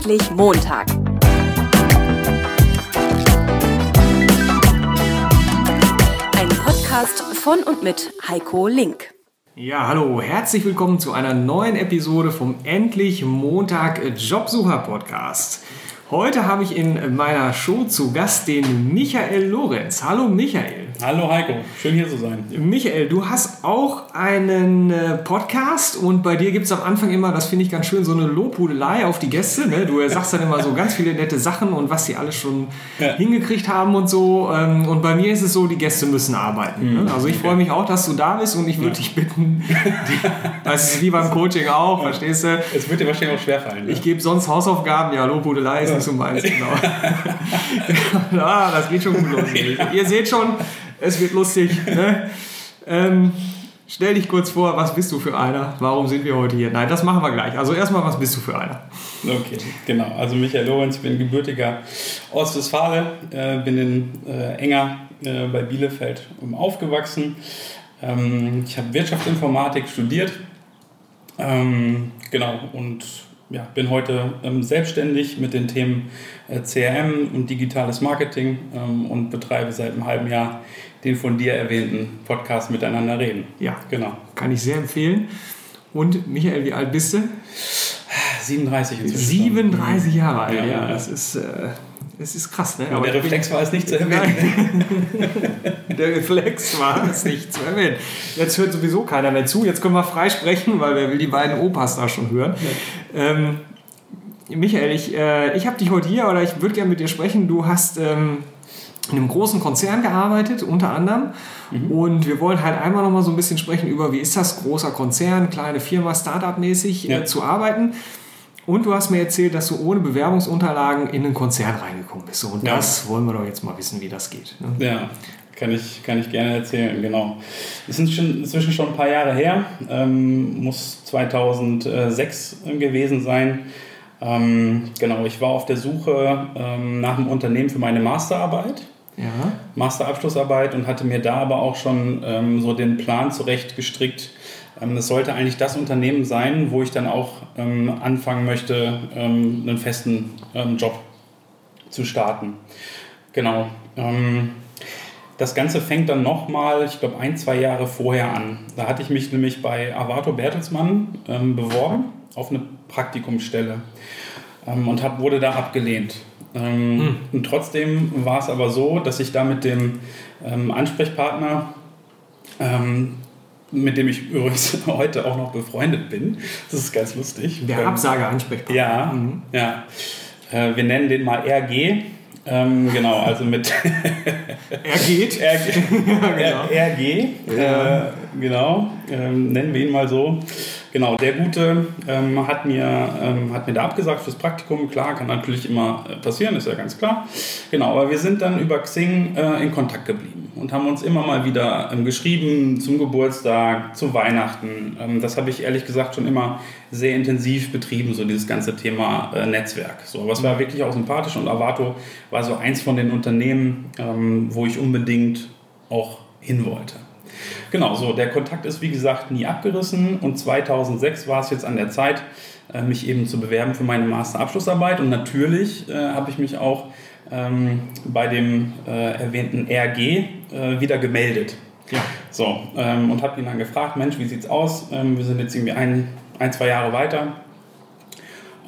Endlich Montag. Ein Podcast von und mit Heiko Link. Ja, hallo, herzlich willkommen zu einer neuen Episode vom Endlich Montag Jobsucher Podcast. Heute habe ich in meiner Show zu Gast den Michael Lorenz. Hallo Michael. Hallo Heiko, schön hier zu sein. Michael, du hast auch einen äh, Podcast und bei dir gibt es am Anfang immer, das finde ich ganz schön, so eine Lobhudelei auf die Gäste. Ne? Du sagst dann immer so ganz viele nette Sachen und was sie alles schon ja. hingekriegt haben und so. Ähm, und bei mir ist es so, die Gäste müssen arbeiten. Ne? Mhm. Also ich freue mich auch, dass du da bist und ich würde ja. dich bitten, das ist wie beim Coaching auch, ja. verstehst du? Es wird dir wahrscheinlich auch schwerfallen. Ne? Ich gebe sonst Hausaufgaben, ja, Lobhudelei ist nicht so meins, genau. ja, das geht schon gut los. Ihr seht schon, es wird lustig. Ne? Ähm, stell dich kurz vor, was bist du für einer? Warum sind wir heute hier? Nein, das machen wir gleich. Also erstmal, was bist du für einer? Okay, genau. Also Michael Lorenz, ich bin gebürtiger Ostwestfale, äh, bin in äh, Enger äh, bei Bielefeld aufgewachsen. Ähm, ich habe Wirtschaftsinformatik studiert. Ähm, genau, und ja, bin heute ähm, selbstständig mit den Themen äh, CRM und digitales Marketing ähm, und betreibe seit einem halben Jahr den von dir erwähnten Podcast Miteinander reden. Ja, genau. Kann ich sehr empfehlen. Und Michael, wie alt bist du? 37 inzwischen. 37 Jahre alt, ja. ja. Das ist. Äh, das ist krass, ne? Aber der Reflex war es nicht zu erwähnen. der Reflex war es nicht zu erwähnen. Jetzt hört sowieso keiner mehr zu. Jetzt können wir frei sprechen, weil wer will die beiden Opas da schon hören. Ja. Ähm, Michael, ich, äh, ich habe dich heute hier oder ich würde gerne mit dir sprechen. Du hast ähm, in einem großen Konzern gearbeitet, unter anderem. Mhm. Und wir wollen halt einmal noch mal so ein bisschen sprechen über, wie ist das, großer Konzern, kleine Firma, Startup-mäßig äh, ja. äh, zu arbeiten. Und du hast mir erzählt, dass du ohne Bewerbungsunterlagen in einen Konzern reingekommen bist. Und ja. das wollen wir doch jetzt mal wissen, wie das geht. Ne? Ja, kann ich, kann ich gerne erzählen, genau. Es sind schon, inzwischen schon ein paar Jahre her, ähm, muss 2006 gewesen sein. Ähm, genau, ich war auf der Suche ähm, nach einem Unternehmen für meine Masterarbeit. Ja. Masterabschlussarbeit und hatte mir da aber auch schon ähm, so den Plan zurechtgestrickt. Ähm, es sollte eigentlich das Unternehmen sein, wo ich dann auch ähm, anfangen möchte, ähm, einen festen Job zu starten. Genau. das Ganze fängt dann nochmal, ich glaube, ein, zwei Jahre vorher an. Da hatte ich mich nämlich bei Avato Bertelsmann beworben auf eine Praktikumsstelle und hab, wurde da abgelehnt. Hm. Und trotzdem war es aber so, dass ich da mit dem Ansprechpartner, ähm, mit dem ich übrigens heute auch noch befreundet bin, das ist ganz lustig. Der Absage-Ansprechpartner. Ja, mhm. ja. Äh, wir nennen den mal RG. Ähm, genau, also mit. er geht. Er, ja, genau. RG. Ja. Äh, genau, ähm, nennen wir ihn mal so. Genau, der Gute ähm, hat, mir, ähm, hat mir da abgesagt fürs Praktikum. Klar, kann natürlich immer äh, passieren, ist ja ganz klar. Genau, aber wir sind dann über Xing äh, in Kontakt geblieben und haben uns immer mal wieder ähm, geschrieben zum Geburtstag, zu Weihnachten. Ähm, das habe ich ehrlich gesagt schon immer sehr intensiv betrieben, so dieses ganze Thema äh, Netzwerk. So, aber es war wirklich auch sympathisch und Avato war so eins von den Unternehmen, ähm, wo ich unbedingt auch hin wollte. Genau, so der Kontakt ist wie gesagt nie abgerissen und 2006 war es jetzt an der Zeit, äh, mich eben zu bewerben für meine Masterabschlussarbeit und natürlich äh, habe ich mich auch ähm, bei dem äh, erwähnten RG äh, wieder gemeldet. Ja. So, ähm, und habe ihn dann gefragt, Mensch, wie sieht's aus? Ähm, wir sind jetzt irgendwie ein, ein zwei Jahre weiter.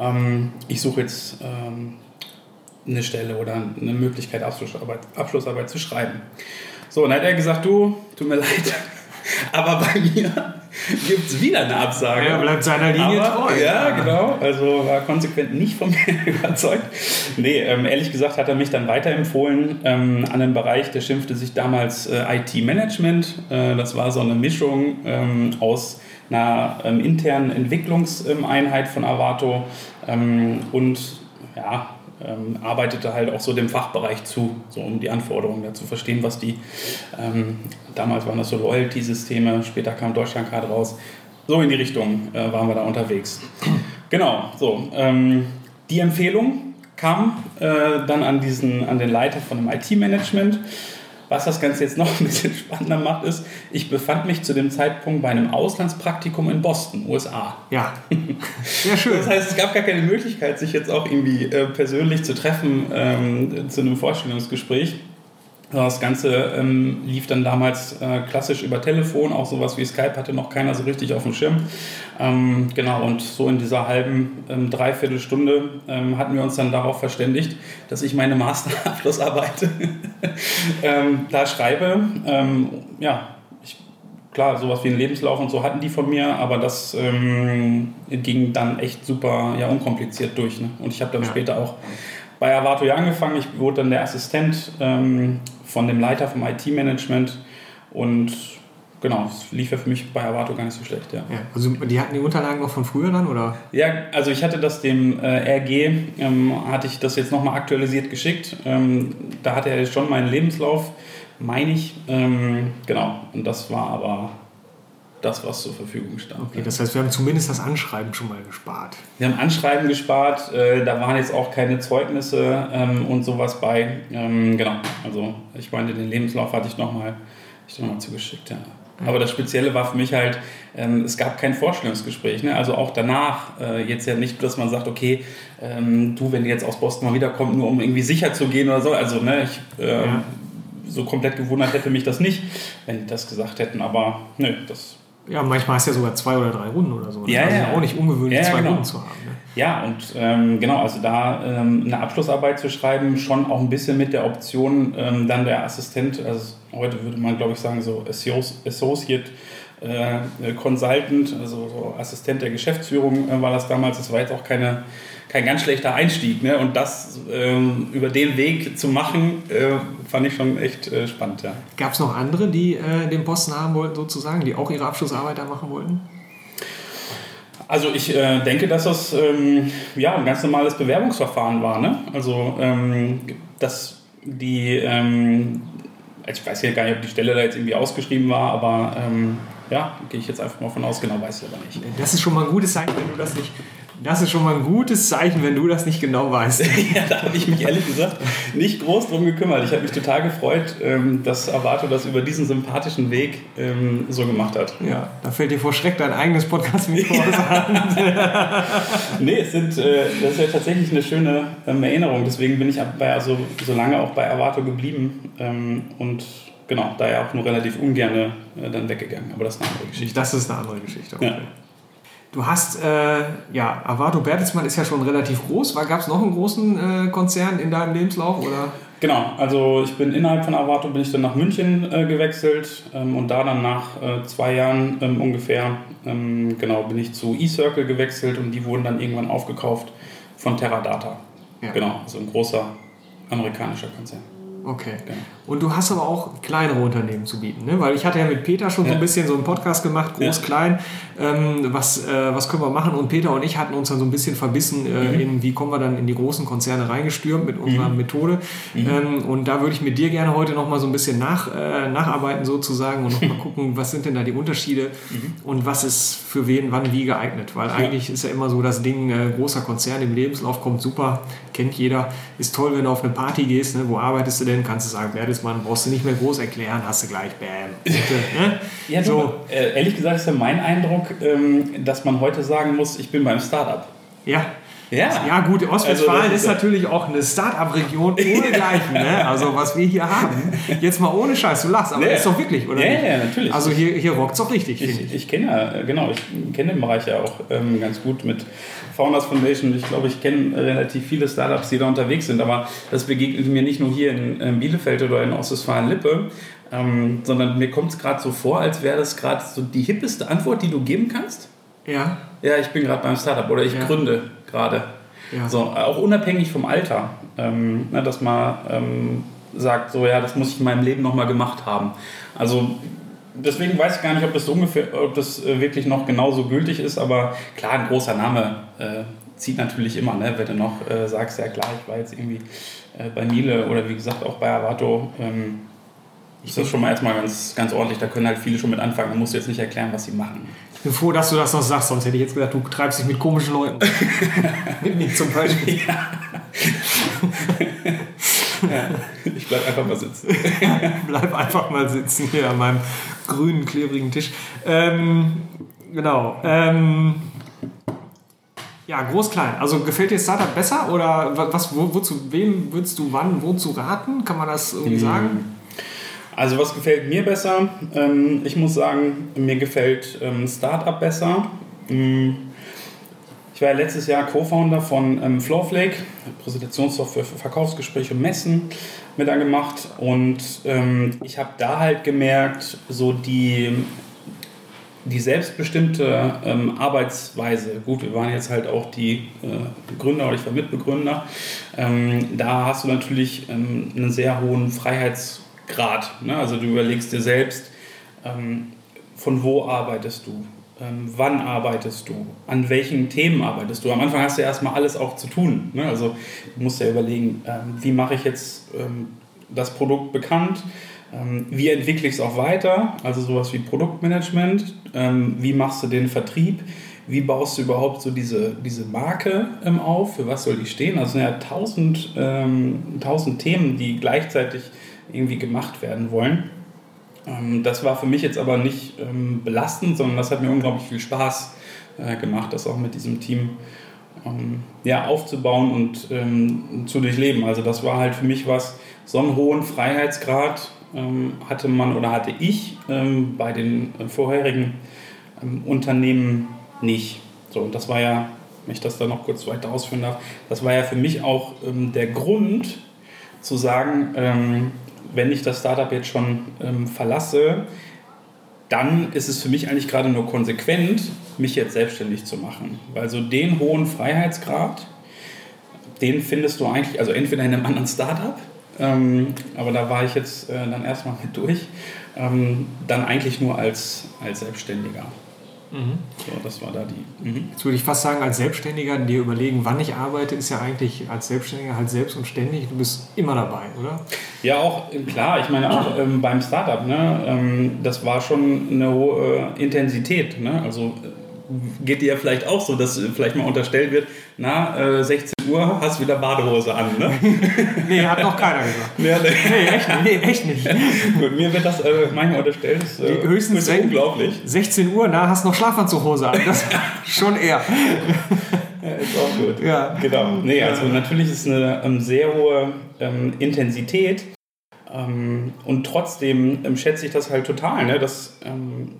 Ähm, ich suche jetzt ähm, eine Stelle oder eine Möglichkeit, Abschlussarbeit, Abschlussarbeit zu schreiben. So, und dann hat er gesagt, du, tut mir leid, aber bei mir gibt es wieder eine Absage. Er bleibt seiner Linie aber, treu. Ja, genau. Also war konsequent nicht von mir überzeugt. Nee, ähm, ehrlich gesagt hat er mich dann weiterempfohlen ähm, an einen Bereich, der schimpfte sich damals äh, IT-Management. Äh, das war so eine Mischung ähm, aus einer ähm, internen Entwicklungseinheit von Avato ähm, und ja, ähm, arbeitete halt auch so dem Fachbereich zu, so um die Anforderungen ja, zu verstehen, was die, ähm, damals waren das so Loyalty-Systeme, später kam Deutschlandcard raus, so in die Richtung äh, waren wir da unterwegs. Genau, so. Ähm, die Empfehlung kam äh, dann an, diesen, an den Leiter von dem IT-Management Was das Ganze jetzt noch ein bisschen spannender macht, ist, ich befand mich zu dem Zeitpunkt bei einem Auslandspraktikum in Boston, USA. Ja, sehr schön. Das heißt, es gab gar keine Möglichkeit, sich jetzt auch irgendwie äh, persönlich zu treffen ähm, zu einem Vorstellungsgespräch. Das Ganze ähm, lief dann damals äh, klassisch über Telefon, auch sowas wie Skype hatte noch keiner so richtig auf dem Schirm. Ähm, genau, und so in dieser halben ähm, Dreiviertelstunde ähm, hatten wir uns dann darauf verständigt, dass ich meine Masterabschlussarbeit ähm, da schreibe. Ähm, ja, ich, klar, sowas wie einen Lebenslauf und so hatten die von mir, aber das ging dann echt super ja, unkompliziert durch. Ne? Und ich habe dann später auch bei Avato ja angefangen. Ich wurde dann der Assistent ähm, von dem Leiter vom IT-Management und genau, es lief ja für mich bei Avato gar nicht so schlecht. Ja. ja. also die hatten die Unterlagen noch von früher dann, oder? Ja, also ich hatte das dem äh, RG, ähm, hatte ich das jetzt nochmal aktualisiert geschickt. Ähm, da hatte er schon meinen Lebenslauf, meine ich. Ähm, genau, und das war aber das, was zur Verfügung stand. Okay, das heißt, wir haben zumindest das Anschreiben schon mal gespart. Wir haben Anschreiben gespart, äh, da waren jetzt auch keine Zeugnisse ähm, und sowas bei. Ähm, genau, also ich meine, den Lebenslauf hatte ich nochmal noch zugeschickt, ja. Aber das Spezielle war für mich halt, ähm, es gab kein Vorstellungsgespräch. Ne? Also auch danach, äh, jetzt ja nicht, dass man sagt, okay, ähm, du, wenn du jetzt aus Boston mal wiederkommst, nur um irgendwie sicher zu gehen oder so. Also ne, ich, äh, ja. so komplett gewundert hätte mich das nicht, wenn die das gesagt hätten. Aber nö, das ja, manchmal hast du ja sogar zwei oder drei Runden oder so. Ne? Ja, also ja. auch nicht ungewöhnlich, ja, zwei genau. Runden zu haben. Ne? Ja, und ähm, genau, also da ähm, eine Abschlussarbeit zu schreiben, schon auch ein bisschen mit der Option, ähm, dann der Assistent, also heute würde man glaube ich sagen, so Associate äh, Consultant, also so Assistent der Geschäftsführung äh, war das damals. Das war jetzt auch keine kein ganz schlechter Einstieg. Ne? Und das ähm, über den Weg zu machen, äh, fand ich schon echt äh, spannend. Ja. Gab es noch andere, die äh, den Posten haben wollten, sozusagen, die auch ihre Abschlussarbeit da machen wollten? Also ich äh, denke, dass das ähm, ja, ein ganz normales Bewerbungsverfahren war. Ne? Also ähm, dass die, ähm, ich weiß ja gar nicht, ob die Stelle da jetzt irgendwie ausgeschrieben war, aber ähm, ja, gehe ich jetzt einfach mal von aus, genau weiß ich aber nicht. Das ist schon mal ein gutes Zeichen, wenn du das nicht das ist schon mal ein gutes Zeichen, wenn du das nicht genau weißt. ja, da habe ich mich ehrlich gesagt nicht groß drum gekümmert. Ich habe mich total gefreut, ähm, dass Avato das über diesen sympathischen Weg ähm, so gemacht hat. Ja, da fällt dir vor Schreck dein eigenes Podcast-Mikro aus nee, es sind, äh, das ist ja tatsächlich eine schöne ähm, Erinnerung. Deswegen bin ich bei, also, so lange auch bei Avato geblieben und genau, da ja auch nur relativ ungern äh, dann weggegangen. Aber das ist eine andere Geschichte. Das ist eine andere Geschichte. Okay. Ja. Du hast, äh, ja, Avato Bertelsmann ist ja schon relativ groß. Gab es noch einen großen äh, Konzern in deinem Lebenslauf? Oder? Genau, also ich bin innerhalb von Avato bin ich dann nach München äh, gewechselt ähm, und da dann nach äh, zwei Jahren ähm, ungefähr, ähm, genau, bin ich zu eCircle gewechselt und die wurden dann irgendwann aufgekauft von Teradata. Ja. Genau, also ein großer amerikanischer Konzern. Okay. Genau. Und du hast aber auch kleinere Unternehmen zu bieten, ne? weil ich hatte ja mit Peter schon ja. so ein bisschen so einen Podcast gemacht, groß, ja. klein, ähm, was, äh, was können wir machen und Peter und ich hatten uns dann so ein bisschen verbissen, äh, mhm. in, wie kommen wir dann in die großen Konzerne reingestürmt mit unserer mhm. Methode mhm. Ähm, und da würde ich mit dir gerne heute nochmal so ein bisschen nach, äh, nacharbeiten sozusagen und nochmal gucken, was sind denn da die Unterschiede mhm. und was ist für wen wann wie geeignet, weil eigentlich ist ja immer so das Ding, äh, großer Konzern im Lebenslauf kommt super, kennt jeder, ist toll, wenn du auf eine Party gehst, ne? wo arbeitest du denn, kannst du sagen, wer Bertelsmann, brauchst du nicht mehr groß erklären, hast du gleich, bam. Ne? ja, so. äh, ehrlich gesagt ist ja mein Eindruck, ähm, dass man heute sagen muss, ich bin beim Startup. Ja, ja. ja, gut, Ostwestfalen also ist, ist natürlich auch eine Start-up-Region ohnegleichen. ne? Also, was wir hier haben. Jetzt mal ohne Scheiß, du lachst, aber ja. ist doch wirklich, oder? Ja, ja, natürlich. Also, hier, hier rockt es doch richtig, ich. Ich, ich kenne ja, genau, ich kenne den Bereich ja auch ähm, ganz gut mit Founders Foundation. Ich glaube, ich kenne relativ viele Startups, die da unterwegs sind, aber das begegnet mir nicht nur hier in, in Bielefeld oder in Ostwestfalen-Lippe, ähm, sondern mir kommt es gerade so vor, als wäre das gerade so die hippeste Antwort, die du geben kannst. Ja. Ja, ich bin gerade beim Startup oder ich ja. gründe gerade. Ja. So, auch unabhängig vom Alter, ähm, ne, dass man ähm, sagt, so ja, das muss ich in meinem Leben nochmal gemacht haben. Also deswegen weiß ich gar nicht, ob das, ungefähr, ob das äh, wirklich noch genauso gültig ist, aber klar, ein großer Name äh, zieht natürlich immer, ne? wenn du noch äh, sagst, ja klar, ich war jetzt irgendwie äh, bei Miele oder wie gesagt auch bei Avato. Ähm, ist das schon mal erstmal ganz, ganz ordentlich. Da können halt viele schon mit anfangen. Man muss jetzt nicht erklären, was sie machen. Ich bin froh, dass du das noch sagst, sonst hätte ich jetzt gedacht, du treibst dich mit komischen Leuten. mit mir zum Beispiel. Ja. ja. Ich Bleib einfach mal sitzen. Bleib einfach mal sitzen hier an meinem grünen, klebrigen Tisch. Ähm, genau. Ähm, ja, groß, klein. Also gefällt dir Startup besser oder was, wo, wozu, wem würdest du wann, wozu raten? Kann man das irgendwie hm. sagen? Also was gefällt mir besser? Ähm, ich muss sagen, mir gefällt ähm, Startup besser. Hm. Ich war ja letztes Jahr Co-Founder von ähm, Flowflake, Präsentationssoftware für Verkaufsgespräche und Messen mit da gemacht und ich habe da halt gemerkt, so die die selbstbestimmte Arbeitsweise, gut, wir waren jetzt halt auch die äh, Gründer oder ich war Mitbegründer, da hast du natürlich einen sehr hohen Freiheitsgrad. Ne? Also du überlegst dir selbst, ähm, von wo arbeitest du, ähm, wann arbeitest du, an welchen Themen arbeitest du. Am Anfang hast du ja erstmal alles auch zu tun. Ne? Also du musst ja überlegen, ähm, wie mache ich jetzt das Produkt bekannt, ähm, wie entwickle ich es auch weiter? Also sowas wie Produktmanagement. Ähm, wie machst du den Vertrieb? Wie baust du überhaupt so diese, diese Marke ähm, auf? Für was soll die stehen? Also sind ja tausend, tausend Themen, die gleichzeitig irgendwie gemacht werden wollen. das war für mich jetzt aber nicht belastend, sondern das hat mir unglaublich viel Spaß äh, gemacht, das auch mit diesem Team ja, aufzubauen und zu durchleben. Also das war halt für mich was, so einen hohen Freiheitsgrad ähm, hatte man oder hatte ich ähm, bei den vorherigen ähm, Unternehmen nicht. So, und das war ja, wenn ich das da noch kurz weiter ausführen darf, das war ja für mich auch ähm, der Grund zu sagen, ähm, wenn ich das Startup jetzt schon ähm, verlasse, dann ist es für mich eigentlich gerade nur konsequent, mich jetzt selbstständig zu machen. Weil so den hohen Freiheitsgrad, den findest du eigentlich, also entweder in einem anderen Startup ähm, aber da war ich jetzt äh, dann erstmal mit durch. Ähm, dann eigentlich nur als, als Selbstständiger. Mhm. So, das war da die. Mhm. Jetzt würde ich fast sagen, als Selbstständiger, dir überlegen, wann ich arbeite, ist ja eigentlich als Selbstständiger halt selbst und ständig. Du bist immer dabei, oder? Ja, auch klar. Ich meine, auch ähm, beim Startup, ne, ähm, das war schon eine hohe Intensität. Ne? Also geht dir ja vielleicht auch so, dass vielleicht mal unterstellt wird, na, äh, 16 Uhr hast du wieder Badehose an, ne? nee, hat noch keiner gesagt. Nee. echt, nee, echt nicht. Mir wird das äh, manchmal unterstellt, das äh, höchstens ist unglaublich. 16 Uhr, na, hast noch Schlafanzughose an, das schon eher. Ja, ist auch gut. Ja. Genau. Nee, also natürlich ist eine ähm, sehr hohe ähm, Intensität ähm, und trotzdem ähm, schätze ich das halt total, ne? dass ähm,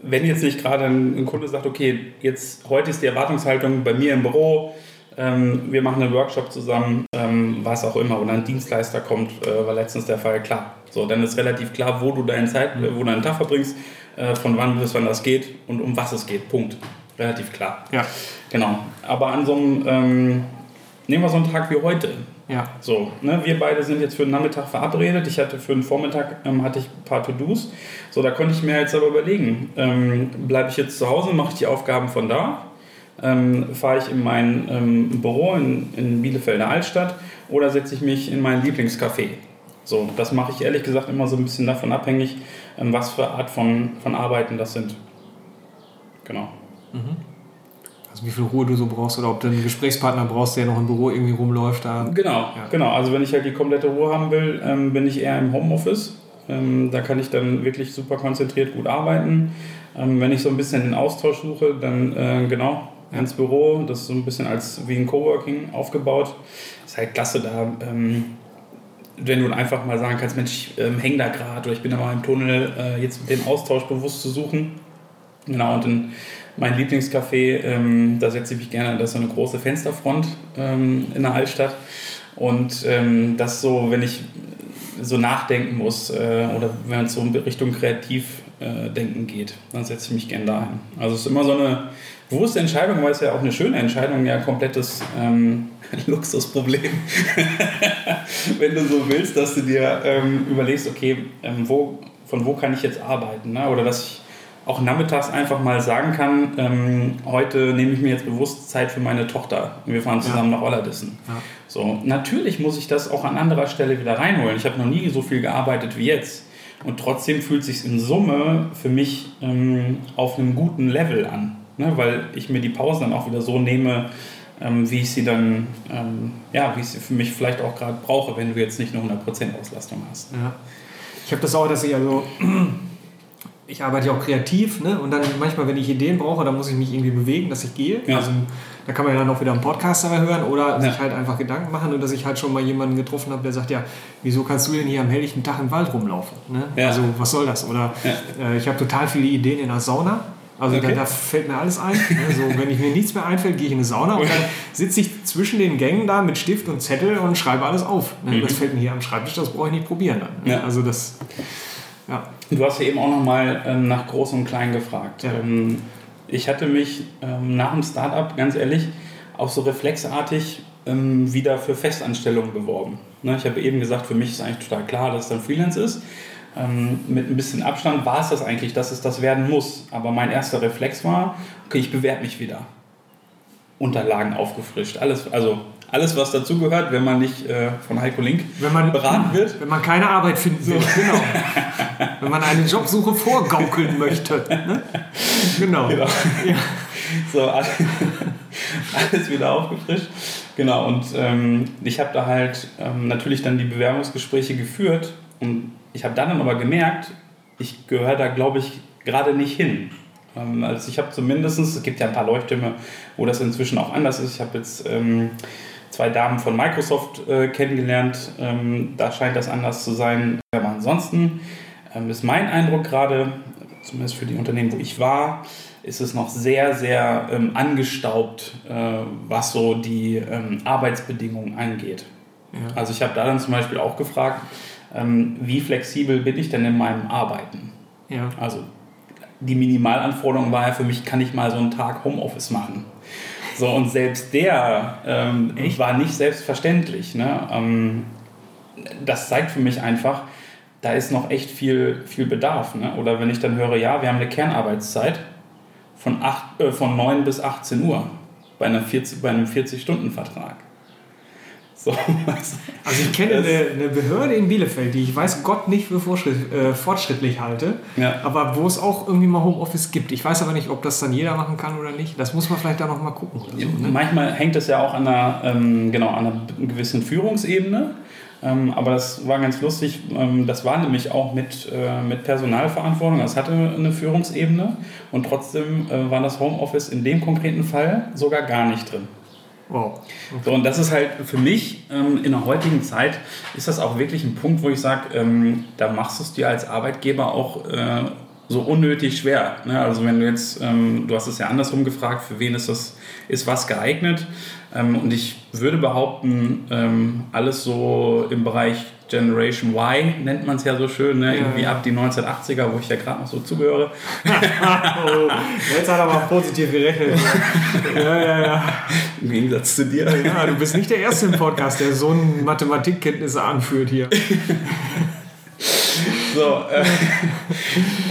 wenn jetzt nicht gerade ein, ein, Kunde sagt, okay, jetzt heute ist die Erwartungshaltung bei mir im Büro, ähm, wir machen einen Workshop zusammen, ähm, was auch immer, oder ein Dienstleister kommt, äh, war letztens der Fall, klar. So, dann ist relativ klar, wo du deine Zeit, mhm. wo du deinen Tag verbringst, äh, von wann bis wann das geht und um was es geht. Punkt. Relativ klar. Ja. Genau. Aber an so einem, ähm, nehmen wir so einen Tag wie heute. Ja. So, ne, wir beide sind jetzt für den Nachmittag verabredet. Ich hatte für den Vormittag ähm, hatte ich ein paar To-Dos. So, da konnte ich mir jetzt aber überlegen, ähm, bleibe ich jetzt zu Hause, mache ich die Aufgaben von da, ähm, fahre ich in mein ähm, Büro in, in Bielefelder Altstadt oder setze ich mich in mein Lieblingscafé. So, das mache ich ehrlich gesagt immer so ein bisschen davon abhängig, ähm, was für Art von, von Arbeiten das sind. Genau. Mhm. Also wie viel Ruhe du so brauchst oder ob du einen Gesprächspartner brauchst, der noch im Büro irgendwie rumläuft. Da. Genau, ja. genau. Also wenn ich halt die komplette Ruhe haben will, ähm, bin ich eher im Homeoffice. Ähm, da kann ich dann wirklich super konzentriert gut arbeiten. Ähm, wenn ich so ein bisschen den Austausch suche, dann äh, genau ins Büro. Das ist so ein bisschen als wie ein Coworking aufgebaut. Ist halt klasse da. Ähm, wenn du einfach mal sagen kannst, Mensch, ich ähm, hänge da gerade oder ich bin da mal im Tunnel, äh, jetzt den Austausch bewusst zu suchen. Genau, und dann mein Lieblingscafé, ähm, da setze ich mich gerne, das ist so eine große Fensterfront ähm, in der Altstadt. Und ähm, das so, wenn ich so nachdenken muss äh, oder wenn es so in Richtung Kreativdenken äh, geht, dann setze ich mich gerne dahin. Also es ist immer so eine bewusste Entscheidung, weil es ja auch eine schöne Entscheidung, ja komplettes ähm, Luxusproblem. wenn du so willst, dass du dir ähm, überlegst, okay, ähm, wo, von wo kann ich jetzt arbeiten? Ne? Oder dass ich auch nachmittags einfach mal sagen kann, ähm, heute nehme ich mir jetzt bewusst Zeit für meine Tochter. Wir fahren zusammen ja. nach Ollerdissen. Ja. So, natürlich muss ich das auch an anderer Stelle wieder reinholen. Ich habe noch nie so viel gearbeitet wie jetzt. Und trotzdem fühlt es sich in Summe für mich ähm, auf einem guten Level an. Ne? Weil ich mir die Pausen dann auch wieder so nehme, ähm, wie ich sie dann, ähm, ja, wie ich sie für mich vielleicht auch gerade brauche, wenn du jetzt nicht nur 100% Auslastung hast. Ja. Ich habe das auch, dass ich also, ich arbeite ja auch kreativ, ne? Und dann manchmal, wenn ich Ideen brauche, dann muss ich mich irgendwie bewegen, dass ich gehe. Ja. Also da kann man ja dann auch wieder einen Podcast dabei hören oder ja. sich halt einfach Gedanken machen und dass ich halt schon mal jemanden getroffen habe, der sagt, ja, wieso kannst du denn hier am helllichten Tag im Wald rumlaufen? Ne? Ja. Also was soll das? Oder äh, ich habe total viele Ideen in der Sauna. Also okay. da, da, fällt mir alles ein. Also wenn ich mir nichts mehr einfällt, gehe ich in eine Sauna und dann sitze ich zwischen den Gängen da mit Stift und Zettel und schreibe alles auf. Ne? Mhm. Das fällt mir hier am Schreibtisch, das brauche ich nicht probieren dann. Ne? Ja. Also das, ja. Du hast ja eben auch nochmal ähm, nach Groß und Klein gefragt. Ja. Ähm, ich hatte mich ähm, nach dem Startup, ganz ehrlich, auch so reflexartig ähm, wieder für Festanstellungen beworben. Ne? Ich habe eben gesagt, für mich ist eigentlich total klar, dass es dann Freelance ist ähm, mit ein bisschen Abstand war es das eigentlich, dass es das werden muss. Aber mein erster Reflex war, okay, ich bewerbe mich wieder. Unterlagen aufgefrischt, alles, also alles, was dazugehört, wenn man nicht äh, von Heiko Link man, beraten wird. Wenn man keine Arbeit finden will, so. genau. wenn man eine Jobsuche vorgaukeln möchte. Ne? Genau. genau. Ja. So, alles, alles wieder aufgefrischt. Genau, und ähm, ich habe da halt ähm, natürlich dann die Bewerbungsgespräche geführt und ich habe dann aber gemerkt, ich gehöre da, glaube ich, gerade nicht hin. Ähm, also ich habe zumindest, es gibt ja ein paar Leuchttürme, wo das inzwischen auch anders ist. Ich habe jetzt ähm, zwei Damen von Microsoft äh, kennengelernt. Ähm, da scheint das anders zu sein. Aber ansonsten ähm, ist mein Eindruck gerade, zumindest für die Unternehmen, wo ich war, ist es noch sehr, sehr ähm, angestaubt, äh, was so die ähm, Arbeitsbedingungen angeht. Ja. Also ich habe da dann zum Beispiel auch gefragt, ähm, wie flexibel bin ich denn in meinem Arbeiten? Ja. Also die Minimalanforderung war ja für mich, kann ich mal so einen Tag Homeoffice machen? So, und selbst der ähm, war nicht selbstverständlich. Ne? Ähm, das zeigt für mich einfach, da ist noch echt viel, viel Bedarf. Ne? Oder wenn ich dann höre, ja, wir haben eine Kernarbeitszeit von, acht, äh, von 9 bis 18 Uhr bei, einer 40, bei einem 40-Stunden-Vertrag. So, also ich kenne eine, eine, Behörde in Bielefeld, die ich weiß Gott nicht für äh, fortschrittlich halte, ja. aber wo es auch irgendwie mal Homeoffice gibt. Ich weiß aber nicht, ob das dann jeder machen kann oder nicht. Das muss man vielleicht da noch mal gucken. So, ne? Manchmal hängt es ja auch an einer, ähm, genau, an einer gewissen Führungsebene. Ähm, aber das war ganz lustig. Ähm, das war nämlich auch mit, äh, mit Personalverantwortung. Das hatte eine Führungsebene und trotzdem äh, war das Homeoffice in dem konkreten Fall sogar gar nicht drin. Wow. Okay. So, und das ist halt für mich ähm, in der heutigen Zeit ist das auch wirklich ein Punkt, wo ich sage, ähm, da machst du es dir als Arbeitgeber auch äh, so unnötig schwer. Ne? Also wenn du jetzt, ähm, du hast es ja andersrum gefragt, für wen ist das, ist was geeignet? Ähm, und ich würde behaupten, ähm, alles so im Bereich Generation Y nennt man es ja so schön, ne? irgendwie ja. ab die 1980er, wo ich ja gerade noch so zugehöre. oh, jetzt hat er mal positiv gerechnet. ja, ja, ja. Im Gegensatz zu dir. Ja, du bist nicht der Erste im Podcast, der so Mathematikkenntnisse anführt hier. so, äh,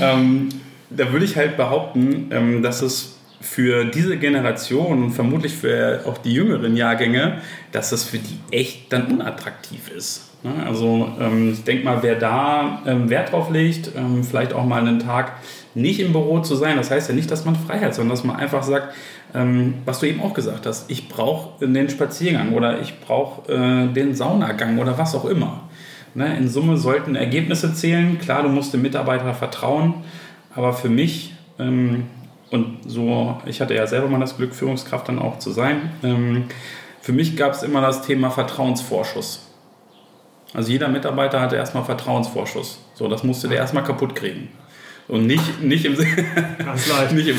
ähm, da würde ich halt behaupten, ähm, dass es für diese Generation und vermutlich für auch die jüngeren Jahrgänge, dass das für die echt dann unattraktiv ist. Ne? Also ähm, ich denke mal, wer da ähm, Wert drauf legt, ähm, vielleicht auch mal einen Tag nicht im Büro zu sein, das heißt ja nicht, dass man frei hat, sondern dass man einfach sagt, was du eben auch gesagt hast, ich brauche den Spaziergang oder ich brauche äh, den Saunagang oder was auch immer. Ne? In Summe sollten Ergebnisse zählen. Klar, du musst dem Mitarbeiter vertrauen, aber für mich und so, ich hatte ja selber mal das Glück, Führungskraft dann auch zu sein. Für mich gab es immer das Thema Vertrauensvorschuss. Also jeder Mitarbeiter hatte erstmal Vertrauensvorschuss. So, das musste der erstmal kaputt kriegen. Und nicht, nicht, im, nicht, im,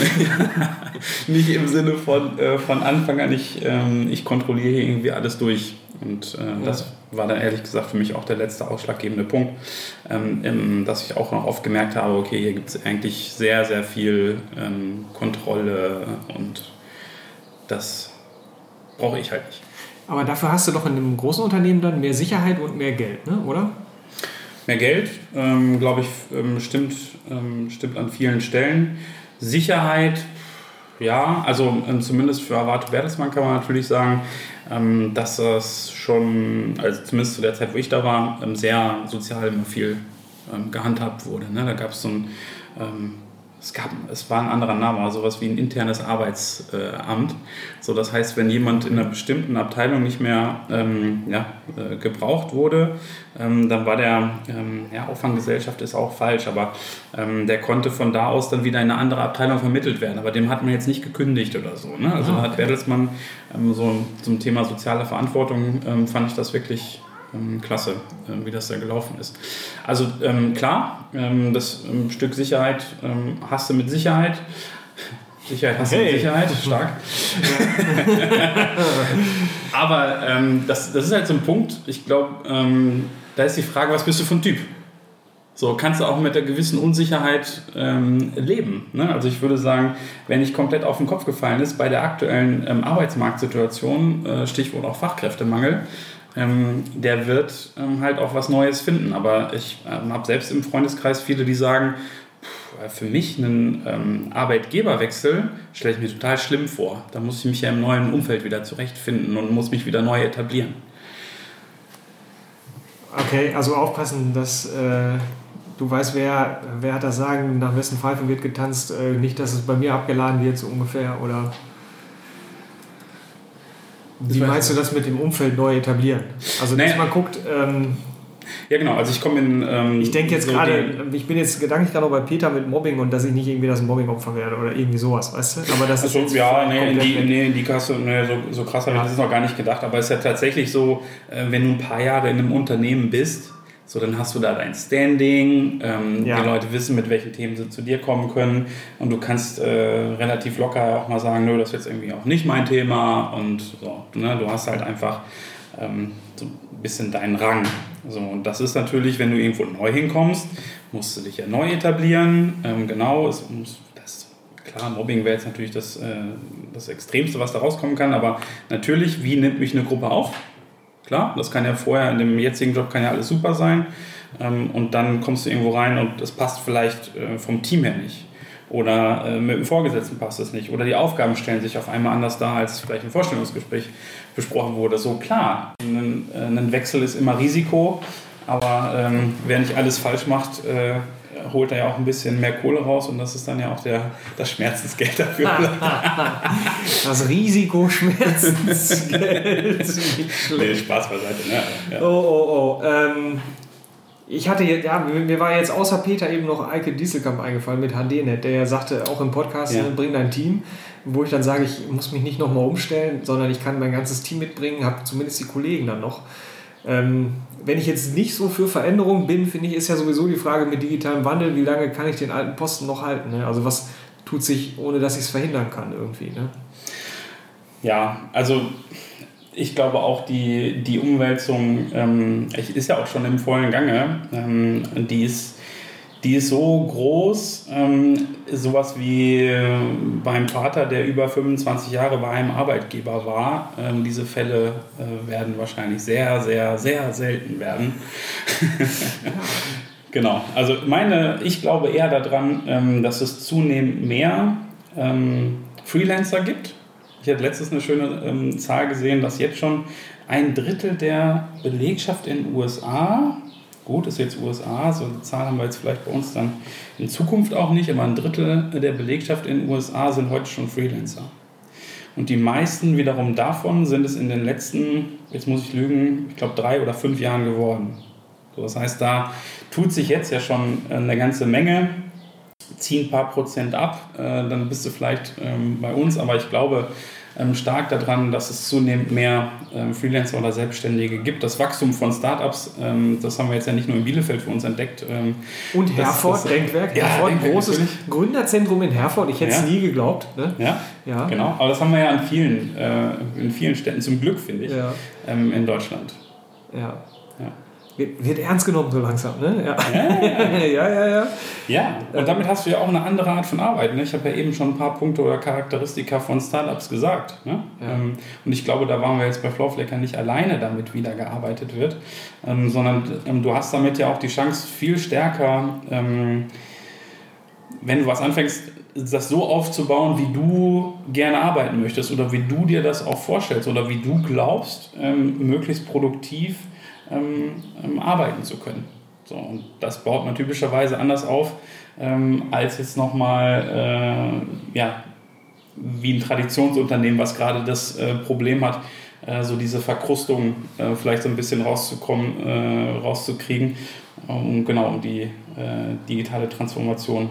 nicht im Sinne von, äh, von Anfang an, ich, ähm, ich kontrolliere hier irgendwie alles durch. Und äh, ja. das war dann ehrlich gesagt für mich auch der letzte ausschlaggebende Punkt, ähm, dass ich auch noch oft gemerkt habe, okay, hier gibt es eigentlich sehr, sehr viel ähm, Kontrolle und das brauche ich halt nicht. Aber dafür hast du doch in einem großen Unternehmen dann mehr Sicherheit und mehr Geld, ne? oder? Mehr Geld, ähm, glaube ich, ähm, stimmt, ähm, stimmt an vielen Stellen. Sicherheit, ja, also ähm, zumindest für Avato Bertelsmann kann man natürlich sagen, ähm, dass das schon, also zumindest zu der Zeit, wo ich da war, ähm, sehr sozial immer viel gehandhabt wurde. Ne? Da gab es so ein es gab, es war ein anderer Name, also sowas wie ein internes Arbeitsamt. So, das heißt, wenn jemand in einer bestimmten Abteilung nicht mehr ähm, ja, äh, gebraucht wurde, ähm, dann war der, ähm, ja, Auffanggesellschaft ist auch falsch, aber ähm, der konnte von da aus dann wieder in eine andere Abteilung vermittelt werden. Aber dem hat man jetzt nicht gekündigt oder so. Ne? Also ah, okay. hat Bertelsmann ähm, so zum Thema soziale Verantwortung, ähm, fand ich das wirklich klasse, äh, wie das da gelaufen ist. Also ähm, klar, ähm, das ähm, Stück Sicherheit ähm, hast du mit Sicherheit. Sicherheit hast du mit Sicherheit, stark. Aber ähm, das, das ist halt so ein Punkt, ich glaube, da ist die Frage, was bist du für ein Typ? So kannst du auch mit einer gewissen Unsicherheit ähm, leben. Ne? Also ich würde sagen, wenn nicht komplett auf den Kopf gefallen ist, bei der aktuellen ähm, Arbeitsmarktsituation, äh, Stichwort auch Fachkräftemangel, ähm, der wird ähm, halt auch was Neues finden. Aber ich ähm, habe selbst im Freundeskreis viele, die sagen, für mich einen ähm, Arbeitgeberwechsel stelle ich mir total schlimm vor. Da muss ich mich ja im neuen Umfeld wieder zurechtfinden und muss mich wieder neu etablieren. Okay, also aufpassen, dass äh, du weißt, wer, wer hat das Sagen, nach wessen Pfeife wird getanzt, äh, nicht, dass es bei mir abgeladen wird, so ungefähr, oder... Wie meinst du das mit dem Umfeld neu etablieren? Also, dass naja. man guckt. Ähm, ja, genau. Also, ich komme in. Ähm, ich denke jetzt so gerade, ich bin jetzt gedanklich gerade bei Peter mit Mobbing und dass ich nicht irgendwie das Mobbing-Opfer werde oder irgendwie sowas, weißt du? Aber das also, ist. ja, nee, in die, nee, in die Kasse, nee, so, so krass habe ich das noch gar nicht gedacht. Aber es ist ja tatsächlich so, äh, wenn du ein paar Jahre in einem Unternehmen bist, so, dann hast du da dein Standing, ähm, ja. die Leute wissen, mit welchen Themen sie zu dir kommen können und du kannst äh, relativ locker auch mal sagen, nö, das ist jetzt irgendwie auch nicht mein Thema und so, ne, du hast halt einfach ähm, so ein bisschen deinen Rang. So, und das ist natürlich, wenn du irgendwo neu hinkommst, musst du dich ja neu etablieren, ähm, genau, es muss, das, klar, Mobbing wäre jetzt natürlich das, äh, das Extremste, was da rauskommen kann, aber natürlich, wie nimmt mich eine Gruppe auf? Klar, das kann ja vorher in dem jetzigen Job kann ja alles super sein. Ähm, und dann kommst du irgendwo rein und es passt vielleicht äh, vom Team her nicht. Oder äh, mit dem Vorgesetzten passt es nicht. Oder die Aufgaben stellen sich auf einmal anders dar, als vielleicht im Vorstellungsgespräch besprochen wurde. So klar, ein, äh, Wechsel ist immer Risiko, aber ähm, wer nicht alles falsch macht, holt er ja auch ein bisschen mehr Kohle raus und das ist dann ja auch der, das Schmerzensgeld dafür. das Risikoschmerzensgeld. nee, Spaß beiseite. Ne? Ja. Oh, oh, oh. Ähm, ich hatte ja, mir war jetzt außer Peter eben noch Eike Dieselkamp eingefallen mit HDNet, der ja sagte, auch im Podcast, ja. bring dein Team, wo ich dann sage, ich muss mich nicht nochmal umstellen, sondern ich kann mein ganzes Team mitbringen, habe zumindest die Kollegen dann noch. Ähm, wenn ich jetzt nicht so für Veränderungen bin, finde ich, ist ja sowieso die Frage mit digitalem Wandel, wie lange kann ich den alten Posten noch halten? Ne? Also was tut sich, ohne dass ich es verhindern kann irgendwie? Ne? Ja, also ich glaube auch die, die Umwälzung ähm, ist ja auch schon im vollen Gange. Ähm, die ist die ist so groß, ähm, sowas wie äh, beim Vater, der über 25 Jahre bei einem Arbeitgeber war. Ähm, diese Fälle äh, werden wahrscheinlich sehr, sehr, sehr selten werden. genau, also meine, ich glaube eher daran, ähm, dass es zunehmend mehr ähm, Freelancer gibt. Ich hatte letztens eine schöne ähm, Zahl gesehen, dass jetzt schon ein Drittel der Belegschaft in den USA Gut, ist jetzt USA, so eine Zahl haben wir jetzt vielleicht bei uns dann in Zukunft auch nicht, aber ein Drittel der Belegschaft in den USA sind heute schon Freelancer. Und die meisten wiederum davon sind es in den letzten, jetzt muss ich lügen, ich glaube drei oder fünf Jahren geworden. So, das heißt, da tut sich jetzt ja schon eine ganze Menge. Zieh ein paar Prozent ab, äh, dann bist du vielleicht ähm, bei uns, aber ich glaube, ähm, stark daran, dass es zunehmend mehr ähm, Freelancer oder Selbstständige gibt. Das Wachstum von Startups, ähm, das haben wir jetzt ja nicht nur in Bielefeld für uns entdeckt. Und Herford, das, Denkwerk, ja, Herford, ein großes. Gründerzentrum in Herford. Ich hätte es ja. nie geglaubt. Ne? Ja, ja, genau. Aber das haben wir ja in vielen, äh, in vielen Städten, zum Glück, finde ich, ja. in Deutschland. Ja. Wird, ernst genommen so langsam, ne? Ja. Ja, ja, ja. ja, ja. und damit hast du ja auch eine andere Art von Arbeit. Ne? Ich habe ja eben schon ein paar Punkte oder Charakteristika von Startups gesagt. Ne? Ja. Ähm, und ich glaube, da waren wir jetzt bei Flowflaker nicht alleine damit, wie da gearbeitet wird, ähm, sondern ähm, du hast damit ja auch die Chance, viel stärker, wenn du was anfängst, das so aufzubauen, wie du gerne arbeiten möchtest oder wie du dir das auch vorstellst oder wie du glaubst, möglichst produktiv ähm, ähm, arbeiten zu können. So, und das baut man typischerweise anders auf, ähm, als jetzt nochmal äh, ja, wie ein Traditionsunternehmen, was gerade das äh, Problem hat, äh, so diese Verkrustung äh, vielleicht so ein bisschen rauszukommen, äh, rauszukriegen, um genau um die äh, digitale Transformation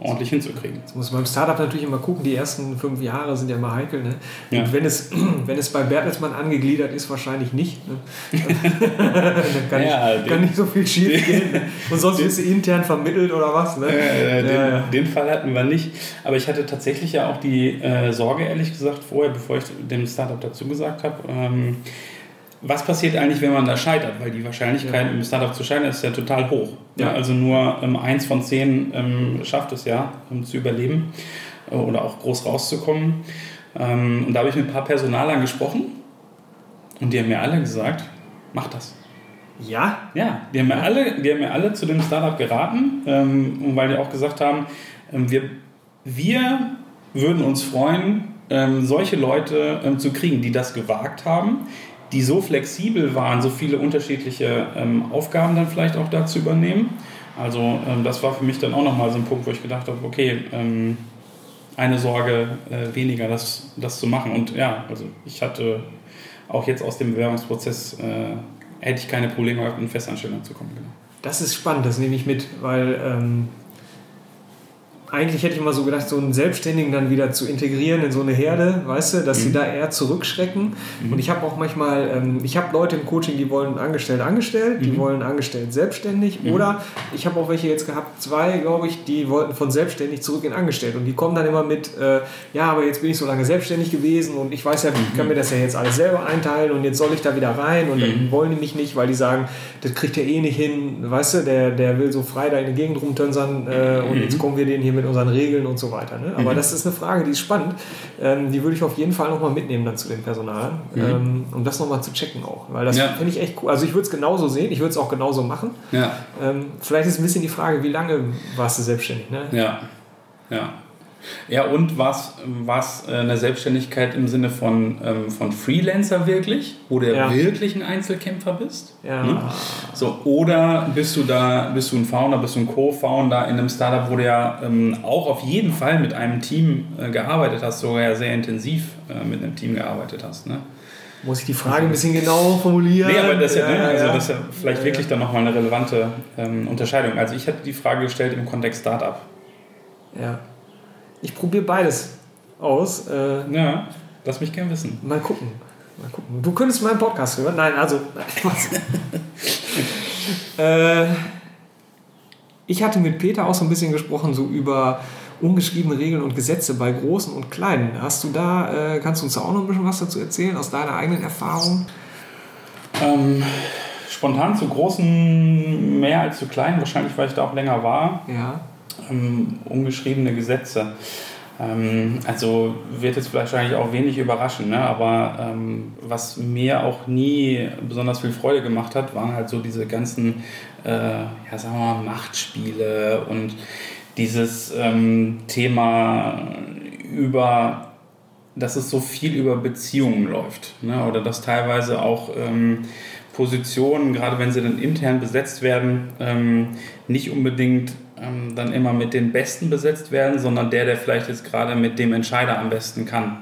ordentlich hinzukriegen. Jetzt muss man beim Startup natürlich immer gucken, die ersten fünf Jahre sind ja immer heikel. Ne? Ja. Und wenn es, wenn es bei Bertelsmann angegliedert ist, wahrscheinlich nicht. Ne? Dann kann, ja, nicht, den, kann nicht so viel schief gehen. Ne? Und sonst wirst du intern vermittelt oder was. Ne? Äh, den, den, Fall hatten wir nicht. Aber ich hatte tatsächlich ja auch die äh, Sorge, ehrlich gesagt, vorher, bevor ich dem Startup dazu gesagt habe, ähm, was passiert eigentlich, wenn man da scheitert? Weil die Wahrscheinlichkeit, ja. im Startup zu scheitern, ist ja total hoch. Ja. Also nur ähm, eins von zehn ähm, schafft es ja, um zu überleben äh, oder auch groß rauszukommen. Ähm, und da habe ich mit ein paar Personalern gesprochen und die haben mir alle gesagt, mach das. Ja? Ja, die haben mir alle, die haben mir alle zu dem Startup geraten, ähm, weil die auch gesagt haben, ähm, wir, wir würden uns freuen, ähm, solche Leute ähm, zu kriegen, die das gewagt haben, die so flexibel waren, so viele unterschiedliche ähm, Aufgaben dann vielleicht auch da zu übernehmen. Also ähm, das war für mich dann auch nochmal so ein Punkt, wo ich gedacht habe, okay, ähm, eine Sorge äh, weniger, das, das zu machen. Und ja, also ich hatte auch jetzt aus dem Bewerbungsprozess, äh, hätte ich keine Probleme gehabt, in Festanstellung zu kommen. Genau. Das ist spannend, das nehme ich mit, weil ähm, eigentlich hätte ich mal so gedacht, so einen Selbstständigen dann wieder zu integrieren in so eine Herde, weißt du, dass mhm. sie da eher zurückschrecken. Mhm. Und ich habe auch manchmal, ähm, ich habe Leute im Coaching, die wollen angestellt angestellt, die mhm. wollen angestellt selbstständig. Mhm. Oder ich habe auch welche jetzt gehabt, zwei, glaube ich, die wollten von selbstständig zurück in angestellt. Und die kommen dann immer mit, äh, ja, aber jetzt bin ich so lange selbstständig gewesen und ich weiß ja, ich kann mhm. mir das ja jetzt alles selber einteilen und jetzt soll ich da wieder rein und dann mhm. wollen die mich nicht, weil die sagen, das kriegt er eh nicht hin, weißt du, der, der will so frei da in der Gegend rumtönsern äh, und jetzt kommen wir den hier mit unseren Regeln und so weiter. Ne? Aber mhm. das ist eine Frage, die ist spannend. Ähm, die würde ich auf jeden Fall nochmal mitnehmen dann zu dem Personal, mhm. ähm, um das nochmal zu checken auch. Weil das ja. finde ich echt cool. Also ich würde es genauso sehen, ich würde es auch genauso machen. Ja. Ähm, vielleicht ist ein bisschen die Frage, wie lange warst du selbstständig? Ne? Ja, ja. Ja, und was, was äh, eine Selbstständigkeit im Sinne von, ähm, von Freelancer wirklich, wo du ja. wirklich ein Einzelkämpfer bist? Ja. Ne? So, oder bist du da, bist du ein Founder, bist du ein Co-Founder in einem Startup, wo du ja ähm, auch auf jeden Fall mit einem Team äh, gearbeitet hast, sogar ja sehr intensiv äh, mit einem Team gearbeitet hast. Ne? Muss ich die Frage ein bisschen genauer formulieren? Nee, aber das ist ja, ja, also das ist ja vielleicht ja, wirklich dann nochmal eine relevante ähm, Unterscheidung. Also ich hatte die Frage gestellt im Kontext Startup. Ja. Ich probiere beides aus. Äh, ja, lass mich gern wissen. Mal gucken. Mal gucken. Du könntest meinen Podcast hören. Nein, also. äh, ich hatte mit Peter auch so ein bisschen gesprochen, so über ungeschriebene Regeln und Gesetze bei Großen und Kleinen. Hast du da, äh, kannst du uns da auch noch ein bisschen was dazu erzählen, aus deiner eigenen Erfahrung? Ähm, spontan zu Großen mehr als zu Kleinen, wahrscheinlich, weil ich da auch länger war. Ja ähm, ungeschriebene Gesetze. Ähm, also wird jetzt wahrscheinlich auch wenig überraschen, ne? aber ähm, was mir auch nie besonders viel Freude gemacht hat, waren halt so diese ganzen, äh, ja sagen wir mal, Machtspiele und dieses ähm, Thema über dass es so viel über Beziehungen läuft. Ne? Oder dass teilweise auch ähm, Positionen, gerade wenn sie dann intern besetzt werden, ähm, nicht unbedingt ähm, dann immer mit den Besten besetzt werden, sondern der, der vielleicht jetzt gerade mit dem Entscheider am besten kann.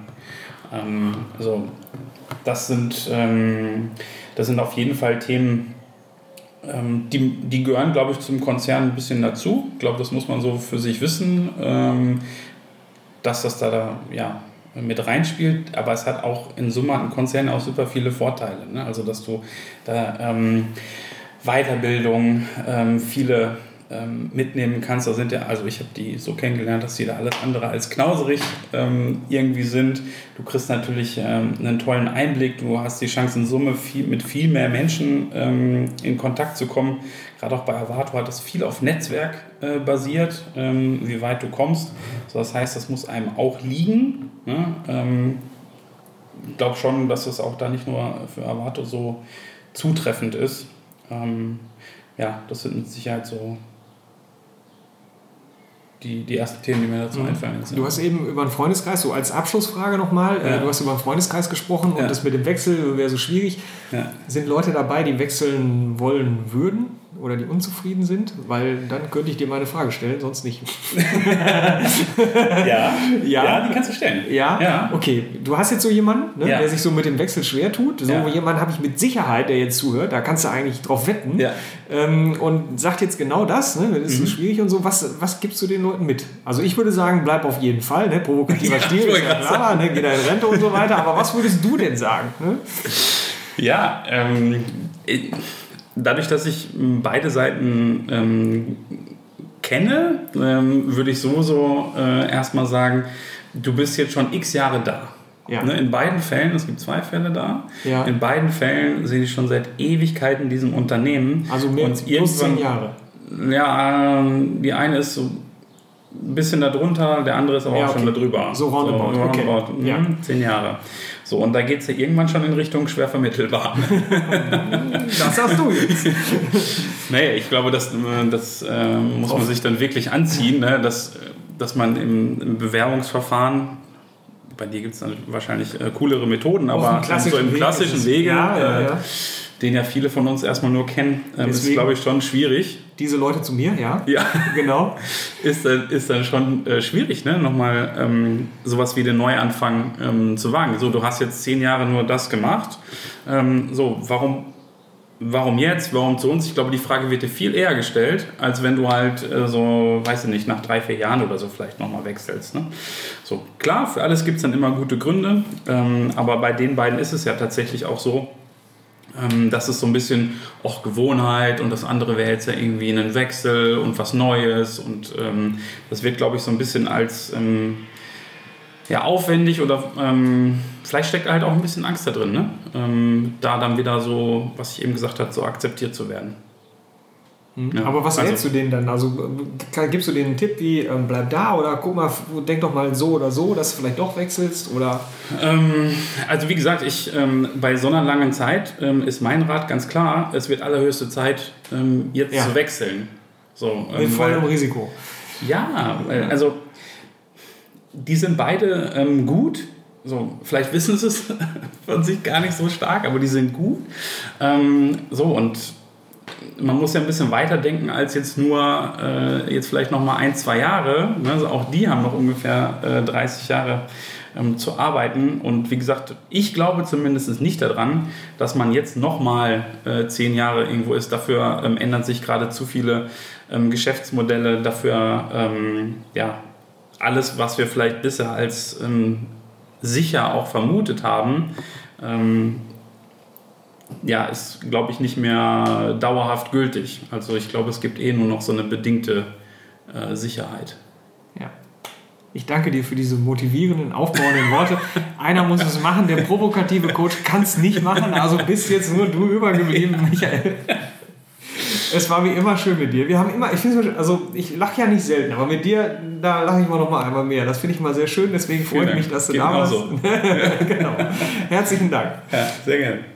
Ähm, also das sind, ähm, das sind auf jeden Fall Themen, ähm, die, die gehören, glaube ich, zum Konzern ein bisschen dazu. Ich glaube, das muss man so für sich wissen, ähm, dass das da, da ja, mit reinspielt, aber es hat auch in Summe ein Konzern auch super viele Vorteile. Ne? Also dass du da ähm, Weiterbildung, ähm, viele ähm, mitnehmen kannst. Da sind ja, also ich habe die so kennengelernt, dass die da alles andere als knauserig ähm, irgendwie sind. Du kriegst natürlich ähm, einen tollen Einblick, du hast die Chance in Summe viel, mit viel mehr Menschen ähm, in Kontakt zu kommen. Gerade auch bei Avato hat das viel auf Netzwerk äh, basiert, ähm, wie weit du kommst. So, das heißt, das muss einem auch liegen. Ne? Ähm, ich glaube schon, dass es auch da nicht nur für Avato so zutreffend ist. ja, das sind mit Sicherheit so die, die ersten Themen, die mir dazu mhm. einfallen. Jetzt, Du hast eben über einen Freundeskreis, so als Abschlussfrage nochmal, äh, ja. du hast über einen Freundeskreis gesprochen ja. und das mit dem Wechsel wäre so schwierig. Ja. Sind Leute dabei, die wechseln wollen würden? Oder die unzufrieden sind? Weil dann könnte ich dir meine Frage stellen, sonst nicht. ja, ja, ja, die kannst du stellen. Ja? ja. Okay, du hast jetzt so jemanden, ne, ja. der sich so mit dem Wechsel schwer tut. So ja. jemanden habe ich mit Sicherheit, der jetzt zuhört. Da kannst du eigentlich drauf wetten. Ja. Ähm, und sagt jetzt genau das. Ne, das ist mhm. so schwierig und so. Was, was gibst du den Leuten mit? Also ich würde sagen, bleib auf jeden Fall. Ne, provokativer Stil, ist ja klar. Ne, geh da in Rente und so weiter. Aber was würdest du denn sagen? Ne? Ja, ähm, dadurch, dass ich beide Seiten ähm, kenne, ähm, würde ich sowieso äh, erstmal sagen, du bist jetzt schon x Jahre da. Ja. Ne, in beiden Fällen, es gibt zwei Fälle da, ja. in beiden Fällen sehe ich schon seit Ewigkeiten in diesem Unternehmen. Also mehr als zehn Jahre. Ja, ähm, die eine ist so ein bisschen darunter, der andere ist aber ja, auch okay. schon darüber. So roundabout. So, roundabout. Okay. Mhm, ja. Zehn Jahre. So, und da geht es ja irgendwann schon in Richtung schwer vermittelbar. das sagst du jetzt. naja, ich glaube, das, das äh, muss man sich dann wirklich anziehen, ne? dass, dass man im, im Bewerbungsverfahren bei dir gibt es wahrscheinlich äh, coolere Methoden, aber so im klassischen Wege, ja, ja, ja. Den ja viele von uns erstmal nur kennen, äh, ist, glaube ich, schon schwierig diese Leute zu mir, ja. Ja, genau. ist, dann, ist dann schon äh, schwierig, ne? nochmal ähm, sowas wie den Neuanfang ähm, zu wagen. So, du hast jetzt zehn Jahre nur das gemacht. Ähm, so, warum, warum jetzt? Warum zu uns? Ich glaube, die Frage wird dir viel eher gestellt, als wenn du halt äh, so, weiß ich nicht, nach drei, vier Jahren oder so vielleicht nochmal wechselst. Ne? So, klar, für alles gibt es dann immer gute Gründe, ähm, aber bei den beiden ist es ja tatsächlich auch so, ähm, das ist so ein bisschen auch Gewohnheit und das andere wäre jetzt ja irgendwie ein Wechsel und was Neues und ähm, das wird, glaube ich, so ein bisschen als ähm, ja, aufwendig oder ähm, vielleicht steckt halt auch ein bisschen Angst da drin, ne? Ähm, da dann wieder so, was ich eben gesagt habe, so akzeptiert zu werden. Mhm. Aber was also, rätst du denen dann? Also gibst du denen einen Tipp wie ähm, bleib da oder guck mal, denk doch mal so oder so, dass du vielleicht doch wechselst oder? Ähm, also wie gesagt, ich ähm, bei so einer langen Zeit ähm, ist mein Rat ganz klar, es wird allerhöchste Zeit ähm, jetzt ja. zu wechseln. So, Mit ähm, vollem Risiko. Ja, also die sind beide gut. So, vielleicht wissen sie es von sich gar nicht so stark, aber die sind gut. so und man muss ja ein bisschen weiter denken als jetzt nur äh, jetzt vielleicht noch mal ein, zwei Jahre. Ne? Also auch die haben noch ungefähr äh, 30 Jahre ähm, zu arbeiten. Und wie gesagt, ich glaube zumindest nicht daran, dass man jetzt noch mal äh, zehn Jahre irgendwo ist. Dafür ähm, ändern sich gerade zu viele ähm, Geschäftsmodelle. Dafür ähm, ja alles, was wir vielleicht bisher als ähm, sicher auch vermutet haben, ähm, ja, ist, glaube ich, nicht mehr dauerhaft gültig. Also ich glaube, es gibt eh nur noch so eine bedingte äh, Sicherheit. Ja. Ich danke dir für diese motivierenden, aufbauenden Worte. Einer muss es machen, der provokative Coach kann es nicht machen, also bist jetzt nur du übergeblieben, Michael. Es war wie immer schön mit dir. Wir haben immer, ich finde also ich lache ja nicht selten, aber mit dir, da lache ich mal noch mal einmal mehr. Das finde ich mal sehr schön, deswegen freue ich mich, dass du Geht da warst. So. genau. Herzlichen Dank. Ja, sehr gerne.